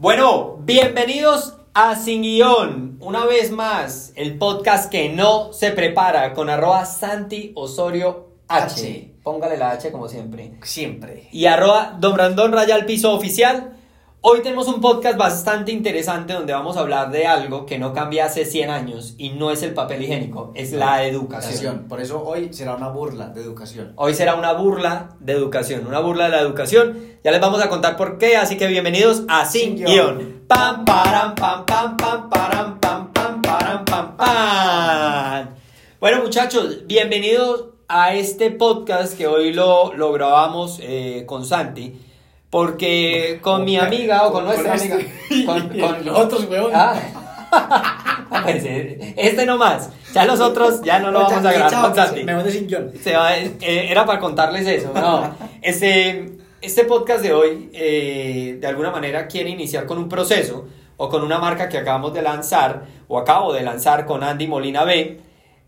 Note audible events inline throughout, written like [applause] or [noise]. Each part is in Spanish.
Bueno, bienvenidos a Sin Guión. Una vez más, el podcast que no se prepara con arroba Santi Osorio H. H. Póngale la H como siempre. Siempre. Y arroba Don Brandon Raya al piso oficial. Hoy tenemos un podcast bastante interesante donde vamos a hablar de algo que no cambia hace 100 años y no es el papel higiénico, es la educación. Por eso hoy será una burla de educación. Hoy será una burla de educación, una burla de la educación. Ya les vamos a contar por qué, así que bienvenidos a Sin Sin Guión. Guión. Pam, param, pam, pam, pam, param, pam, pam, param, pam, pam. Bueno, muchachos, bienvenidos a este podcast que hoy lo, lo grabamos eh, con Santi. Porque con mi amiga o con nuestra este. amiga. Con, [laughs] con- Los otros, huevón. Ah. [laughs] Pues, este nomás. Ya los otros ya no lo vamos a grabar con Santi. Me de sin guion. Eh, era para contarles eso, no. Este, este podcast de hoy, eh, de alguna manera, quiere iniciar con un proceso o con una marca que acabamos de lanzar o acabo de lanzar con Andy Molina B,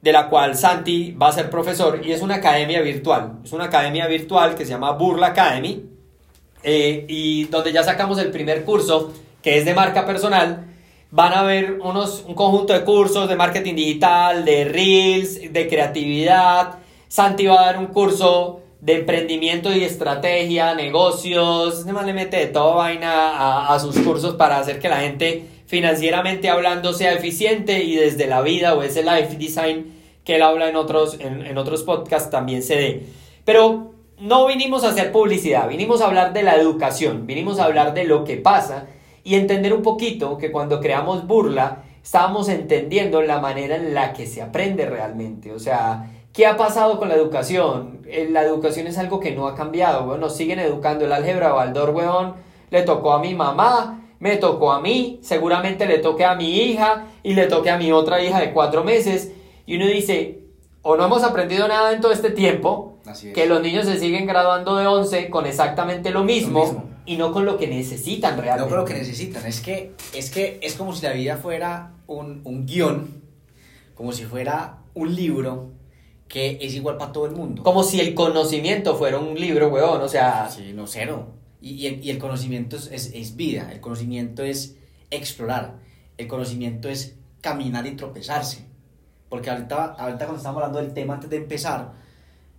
de la cual Santi va a ser profesor y es una academia virtual. Es una academia virtual que se llama Burla Academy eh, y donde ya sacamos el primer curso que es de marca personal. Van a haber unos, un conjunto de cursos de marketing digital, de reels, de creatividad. Santi va a dar un curso de emprendimiento y estrategia, negocios. Además le mete de toda vaina a, a sus cursos para hacer que la gente financieramente hablando sea eficiente y desde la vida o ese life design que él habla en otros, en, en otros podcasts también se dé. Pero no vinimos a hacer publicidad, vinimos a hablar de la educación, vinimos a hablar de lo que pasa y entender un poquito que cuando creamos burla estábamos entendiendo la manera en la que se aprende realmente. O sea, ¿qué ha pasado con la educación? Eh, La educación es algo que no ha cambiado. Nos siguen educando el álgebra Baldor, weón. Le tocó a mi mamá, me tocó a mí, seguramente le toque a mi hija y le toque a mi otra hija de cuatro meses. Y uno dice, o no hemos aprendido nada en todo este tiempo, es. que los niños se siguen graduando de 11 con exactamente lo mismo, Lo mismo. y no con lo que necesitan No realmente. con lo que necesitan. Es que, es que es como si la vida fuera un, un guion, como si fuera un libro que es igual para todo el mundo. Como si el conocimiento fuera un libro, weón, o sea, Sí, no, cero. Y, y el, y el conocimiento es, es, es vida, el conocimiento es explorar, el conocimiento es caminar y tropezarse. Porque ahorita, ahorita cuando estábamos hablando del tema antes de empezar,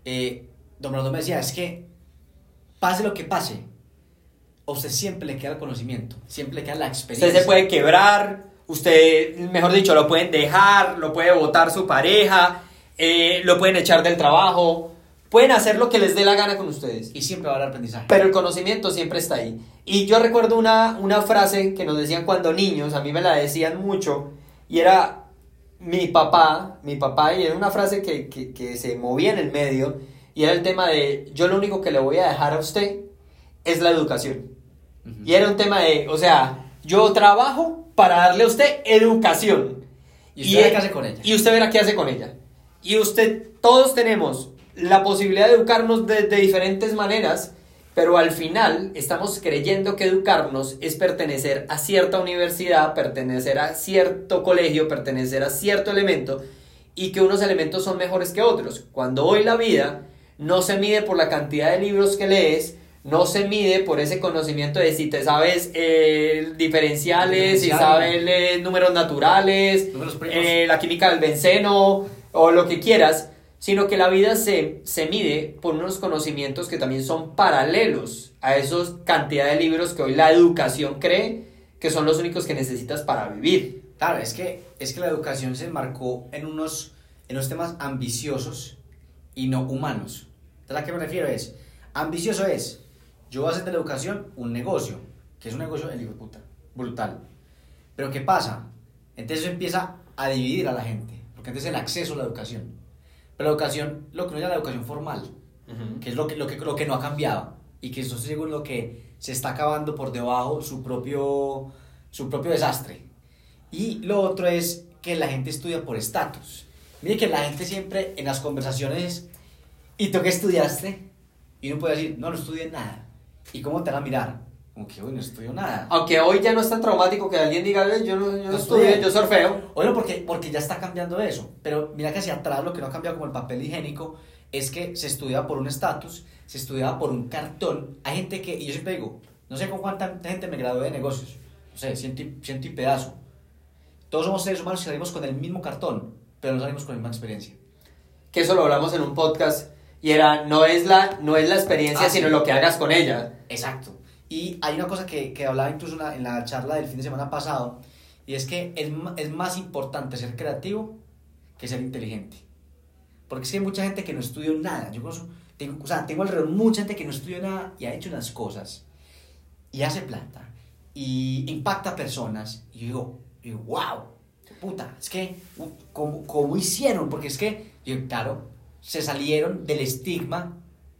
eh, Don Bernardo me decía, es que pase lo que pase, a usted siempre le queda el conocimiento, siempre le queda la experiencia. usted se puede quebrar, usted, mejor dicho, lo pueden dejar, lo puede votar su pareja, eh, lo pueden echar del trabajo, pueden hacer lo que les dé la gana con ustedes. Y siempre va a haber aprendizaje. Pero el conocimiento siempre está ahí. Y yo recuerdo una, una frase que nos decían cuando niños, a mí me la decían mucho, y era mi papá, mi papá, y era una frase que, que, que se movía en el medio, y era el tema de, yo lo único que le voy a dejar a usted es la educación. Y era un tema de, o sea, yo trabajo para darle a usted educación. Y usted verá él- qué hace con ella. Y usted verá qué hace con ella. Y usted, todos tenemos la posibilidad de educarnos de, de diferentes maneras, pero al final estamos creyendo que educarnos es pertenecer a cierta universidad, pertenecer a cierto colegio, pertenecer a cierto elemento, y que unos elementos son mejores que otros. Cuando hoy la vida no se mide por la cantidad de libros que lees, no se mide por ese conocimiento de si te sabes eh, diferenciales, si sabes eh, números naturales, Números eh, la química del benceno o lo que quieras, sino que la vida se, se mide por unos conocimientos que también son paralelos a esos cantidad de libros que hoy la educación cree que son los únicos que necesitas para vivir. Claro, es que, es que la educación se marcó en unos, en unos temas ambiciosos y no humanos. ¿a qué me refiero? Es, ambicioso es, yo voy a hacer de la educación un negocio, que es un negocio, el puta, brutal. Pero ¿qué pasa? Entonces eso empieza a dividir a la gente, porque entonces el acceso a la educación. Pero la educación, lo que no es la educación formal, que es lo que, lo que, lo que no ha cambiado y que eso es según lo que se está acabando por debajo su propio, su propio desastre. Y lo otro es que la gente estudia por estatus. Mire que la gente siempre en las conversaciones, ¿y tú qué estudiaste? Y uno puede decir, no, no estudié nada. ¿Y cómo te van a mirar? Como que, uy, no estudio nada. Aunque hoy ya no es tan traumático que alguien diga, "Eh, yo no, yo no estudié". yo surfeo. Bueno, porque, porque ya está cambiando eso. Pero mira que hacia atrás lo que no ha cambiado como el papel higiénico es que se estudia por un estatus, se estudia por un cartón. Hay gente que, y yo siempre digo, no sé con cuánta gente me gradué de negocios, no sé, ciento y, ciento y pedazo. Todos somos seres humanos que salimos con el mismo cartón, pero no salimos con la misma experiencia. Que eso lo hablamos en un podcast y era, no es la, no es la experiencia, Ah, sí. sino lo que hagas con ella. Exacto. Y hay una cosa que, que hablaba incluso en la, charla del fin de semana pasado, y es que es, es más importante ser creativo que ser inteligente. Porque es que hay mucha gente que no estudió nada. Yo conozco, tengo, o sea, tengo alrededor mucha gente que no estudió nada y ha hecho unas cosas, y hace plata, y impacta personas, y yo digo, digo wow, puta, es que, ¿cómo, cómo hicieron? Porque es que, yo, claro, se salieron del estigma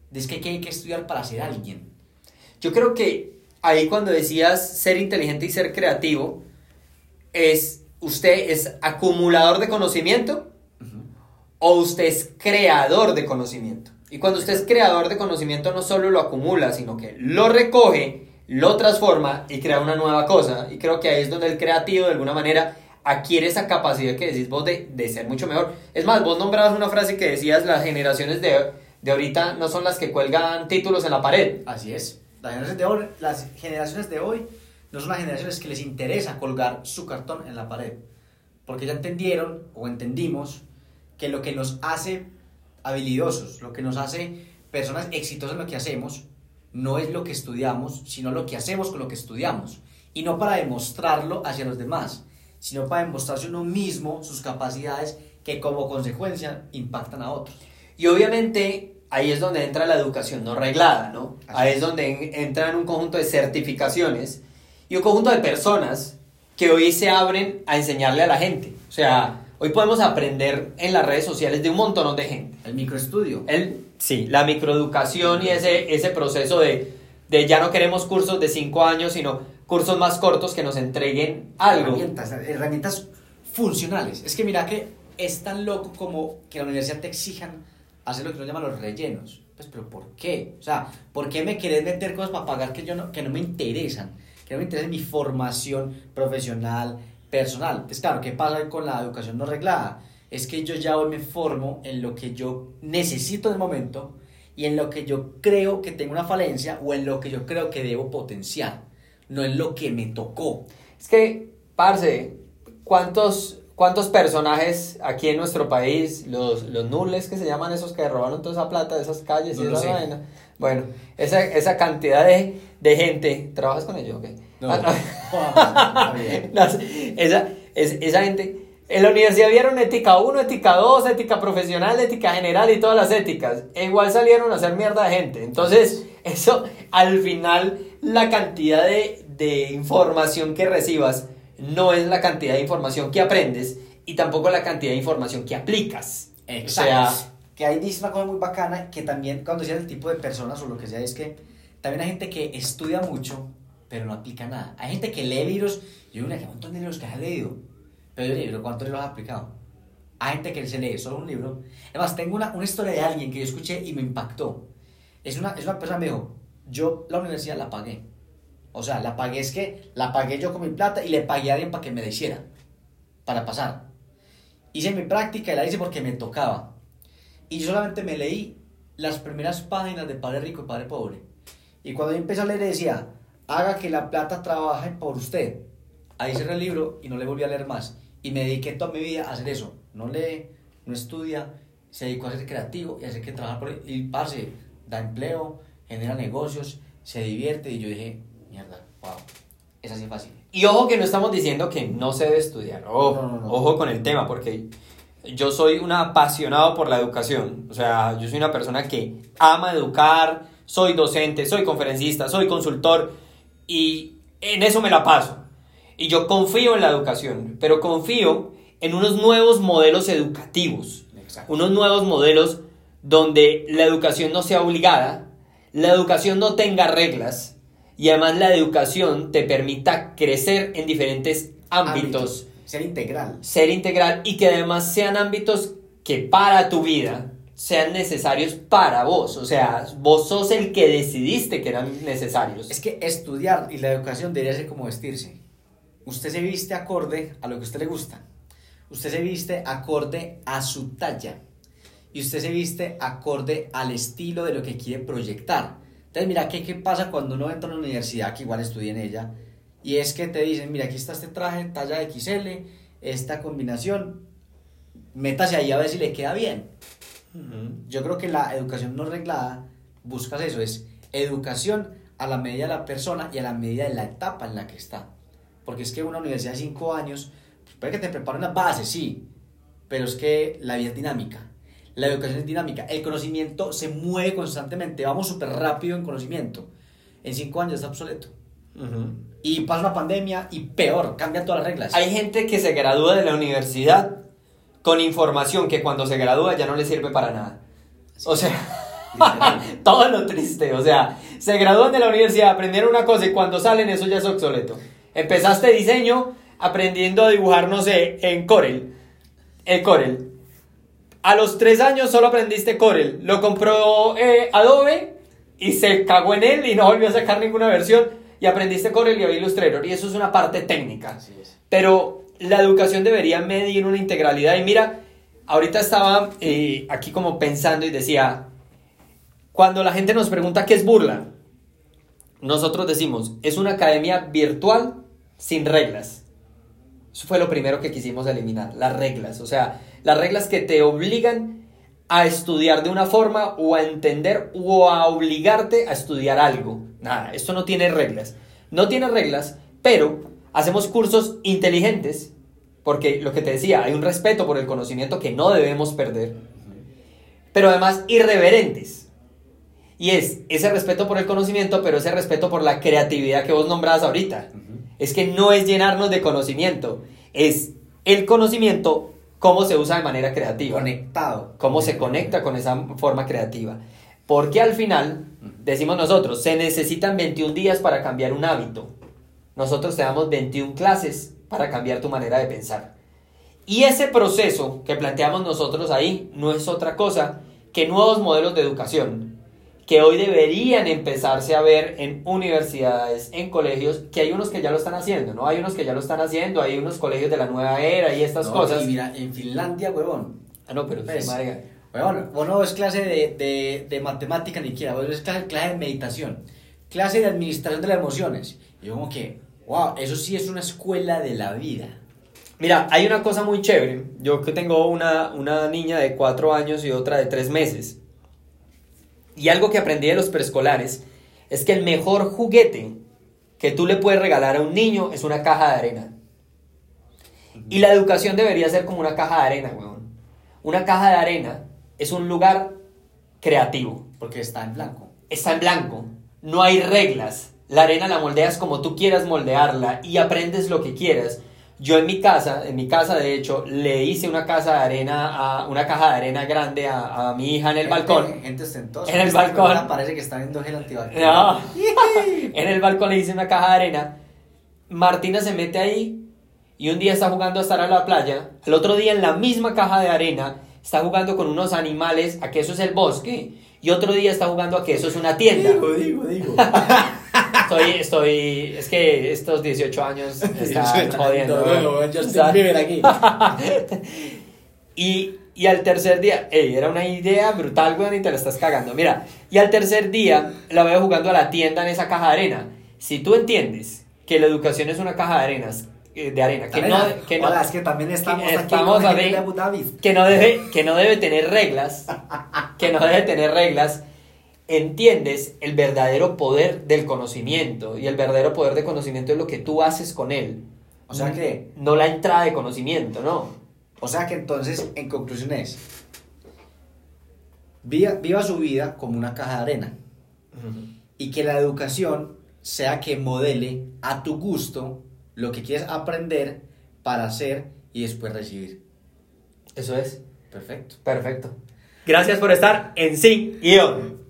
de es que hay que estudiar para ser alguien. Yo creo que ahí cuando decías ser inteligente y ser creativo, es usted es acumulador de conocimiento o usted es creador de conocimiento. Y cuando usted es creador de conocimiento no solo lo acumula, sino que lo recoge, lo transforma y crea una nueva cosa. Y creo que ahí es donde el creativo de alguna manera adquiere esa capacidad que decís vos de, de ser mucho mejor. Es más, vos nombrabas una frase que decías, las generaciones de, de ahorita no son las que cuelgan títulos en la pared. Así es. Las generaciones de hoy, las generaciones de hoy no son las generaciones que les interesa colgar su cartón en la pared. Porque ya entendieron o entendimos que lo que nos hace habilidosos, lo que nos hace personas exitosas en lo que hacemos, no es lo que estudiamos, sino lo que hacemos con lo que estudiamos. Y no para demostrarlo hacia los demás, sino para demostrarse uno mismo sus capacidades que como consecuencia impactan a otros. Y obviamente ahí es donde entra la educación no reglada, ¿no? Así ahí es. es donde en- entran un conjunto de certificaciones y un conjunto de personas que hoy se abren a enseñarle a la gente. O sea, hoy podemos aprender en las redes sociales de un montón de gente. El microestudio. El, sí, la microeducación y ese, ese proceso de, de ya no queremos cursos de cinco años, sino cursos más cortos que nos entreguen algo. Herramientas, herramientas funcionales. Es que mira que es tan loco como que la universidad te exijan hacer lo que uno llama los rellenos. Pues, pero ¿por qué? O sea, ¿por qué me querés meter cosas para pagar que, yo no, que no me interesan? Que no me interesa mi formación profesional, personal. Entonces, claro, ¿qué pasa con la educación no reglada? Es que yo ya hoy me formo en lo que yo necesito en el momento y en lo que yo creo que tengo una falencia o en lo que yo creo que debo potenciar, no en lo que me tocó. Es que, parce, ¿cuántos, cuántos personajes aquí en nuestro país, los, los nules que se llaman esos que robaron toda esa plata de esas calles No y esa vaina? Bueno, esa, esa cantidad de, de gente, ¿trabajas con ellos? No. Ah, [laughs] [laughs] esa, es- esa gente, en la universidad vieron ética 1, ética 2, ética profesional, ética general y todas las éticas. E igual salieron a hacer mierda de gente. Entonces, eso, al final, la cantidad de, de información que recibas no es la cantidad de información que aprendes y tampoco la cantidad de información que aplicas. Exacto. O sea, que ahí dice una cosa muy bacana que también cuando decían el tipo de personas o lo que sea es que también hay gente que estudia mucho pero no aplica nada. Hay gente que lee libros, yo una que un montón de libros que has leído, pero yo digo, ¿cuántos libros has aplicado? Hay gente que se lee solo un libro. Además, tengo una, una historia de alguien que yo escuché y me impactó. Es una, es una persona que me dijo, yo la universidad la pagué. O sea, la pagué es que la pagué yo con mi plata y le pagué a alguien para que me la hiciera, para pasar. Hice mi práctica y la hice porque me tocaba. Y yo solamente me leí las primeras páginas de Padre Rico y Padre Pobre. Y cuando yo empecé a leer decía, haga que la plata trabaje por usted. Ahí cerré el libro y no le volví a leer más. Y me dediqué toda mi vida a hacer eso. No lee, no estudia, se dedicó a ser creativo y a hacer que trabajar por él. Y parce, da empleo, genera negocios, se divierte. Y yo dije, mierda, wow, es así fácil. Y ojo que no estamos diciendo que no se debe estudiar. Ojo, No, no, no. ojo con el tema, porque yo soy un apasionado por la educación. O sea, yo soy una persona que ama educar, soy docente, soy conferencista, soy consultor y en eso me la paso. Y yo confío en la educación, pero confío en unos nuevos modelos educativos, Exacto. unos nuevos modelos donde la educación no sea obligada, la educación no tenga reglas y además la educación te permita crecer en diferentes ámbitos, Ser integral. ser integral y que además sean ámbitos que para tu vida sean necesarios para vos. O sea, vos sos el que decidiste que eran necesarios. Es que estudiar y la educación debería ser como vestirse. Usted se viste acorde a lo que a usted le gusta. Usted se viste acorde a su talla. Y usted se viste acorde al estilo de lo que quiere proyectar. Entonces, mira, ¿qué, qué pasa cuando uno entra a una universidad, que igual estudia en ella, Y es que te dicen, mira, aquí está este traje, talla XL, esta combinación, métase ahí a ver si le queda bien. Yo creo que la educación no reglada buscas eso, es educación a la medida de la persona y a la medida de la etapa en la que está. Porque es que una universidad de 5 años, pues puede que te preparen las bases, sí, pero es que la vida es dinámica. La educación es dinámica. El conocimiento se mueve constantemente. Vamos súper rápido en conocimiento. En 5 años está obsoleto. Y pasa una pandemia y peor, cambian todas las reglas. Hay gente que se gradúa de la universidad con información que cuando se gradúa ya no le sirve para nada. O sea, [laughs] [laughs] todo lo triste. O sea, se gradúan de la universidad, aprendieron una cosa y cuando salen eso ya es obsoleto. Empezaste diseño aprendiendo a dibujar, no sé, en Corel. El Corel. A los tres años solo aprendiste Corel. Lo compró eh, Adobe y se cagó en él y no volvió a sacar ninguna versión. Y aprendiste Corel y Illustrator. Y eso es una parte técnica. Pero la educación debería medir una integralidad. Y mira, ahorita estaba eh, aquí como pensando y decía, cuando la gente nos pregunta qué es burla, nosotros decimos, es una academia virtual sin reglas. Eso fue lo primero que quisimos eliminar, las reglas. O sea, las reglas que te obligan a estudiar de una forma o a entender o a obligarte a estudiar algo. Nada, esto no tiene reglas. No tiene reglas, pero hacemos cursos inteligentes, porque lo que te decía, hay un respeto por el conocimiento que no debemos perder, pero además irreverentes. Y es ese respeto por el conocimiento, pero ese respeto por la creatividad que vos nombrabas ahorita. Es que no es llenarnos de conocimiento, es el conocimiento, cómo se usa de manera creativa. Conectado. Cómo se conecta con esa forma creativa. Porque al final, decimos nosotros, se necesitan 21 días para cambiar un hábito. Nosotros te damos 21 clases para cambiar tu manera de pensar. Y ese proceso que planteamos nosotros ahí no es otra cosa que nuevos modelos de educación que hoy deberían empezarse a ver en universidades, en colegios, que hay unos que ya lo están haciendo, ¿no? Hay unos que ya lo están haciendo, hay unos colegios de la nueva era y estas cosas. Y mira, en Finlandia, huevón. Ah, no, pero pues, madre. Huevón, vos no es clase de, de, de matemática ni siquiera, vos es clase, clase de meditación, clase de administración de las emociones. Y yo como que, wow, eso sí es una escuela de la vida. Mira, hay una cosa muy chévere. Yo que tengo una, una niña de cuatro años y otra de tres meses. Y algo que aprendí de los preescolares es que el mejor juguete que tú le puedes regalar a un niño es una caja de arena. Y la educación debería ser como una caja de arena, weón. Una caja de arena es un lugar creativo. Porque está en blanco. Está en blanco. No hay reglas. La arena la moldeas como tú quieras moldearla y aprendes lo que quieras. Yo en mi casa, en mi casa de hecho, le hice una casa de arena, a, una caja de arena grande a, a mi hija en el balcón. Gente En el balcón. Parece que está viendo gel antibacterial. No. [laughs] en el balcón le hice una caja de arena. Martina se mete ahí y un día está jugando a estar a la playa. El otro día en la misma caja de arena está jugando con unos animales a que eso es el bosque. Y otro día está jugando a que eso es una tienda. Digo, digo, digo. [laughs] Estoy, estoy, es que estos 18 años están jodiendo. No, yo estoy aquí. [laughs] y, y al tercer día, ey, era una idea brutal, weón, y te la estás cagando. Mira, y al tercer día la veo jugando a la tienda en esa caja de arena. Si tú entiendes que la educación es una caja de arenas, eh, de arena, que no, que no, es que también estamos, aquí estamos que no debe, que no debe tener reglas, que no debe tener reglas, entiendes el verdadero poder del conocimiento. Y el verdadero poder de conocimiento es lo que tú haces con él. O sea que... No la entrada de conocimiento, ¿no? O sea que entonces, en conclusión es, viva, viva su vida como una caja de arena. Y que la educación sea que modele a tu gusto lo que quieres aprender para hacer y después recibir. Eso es. Perfecto. Perfecto. Gracias por estar en Sin Guión.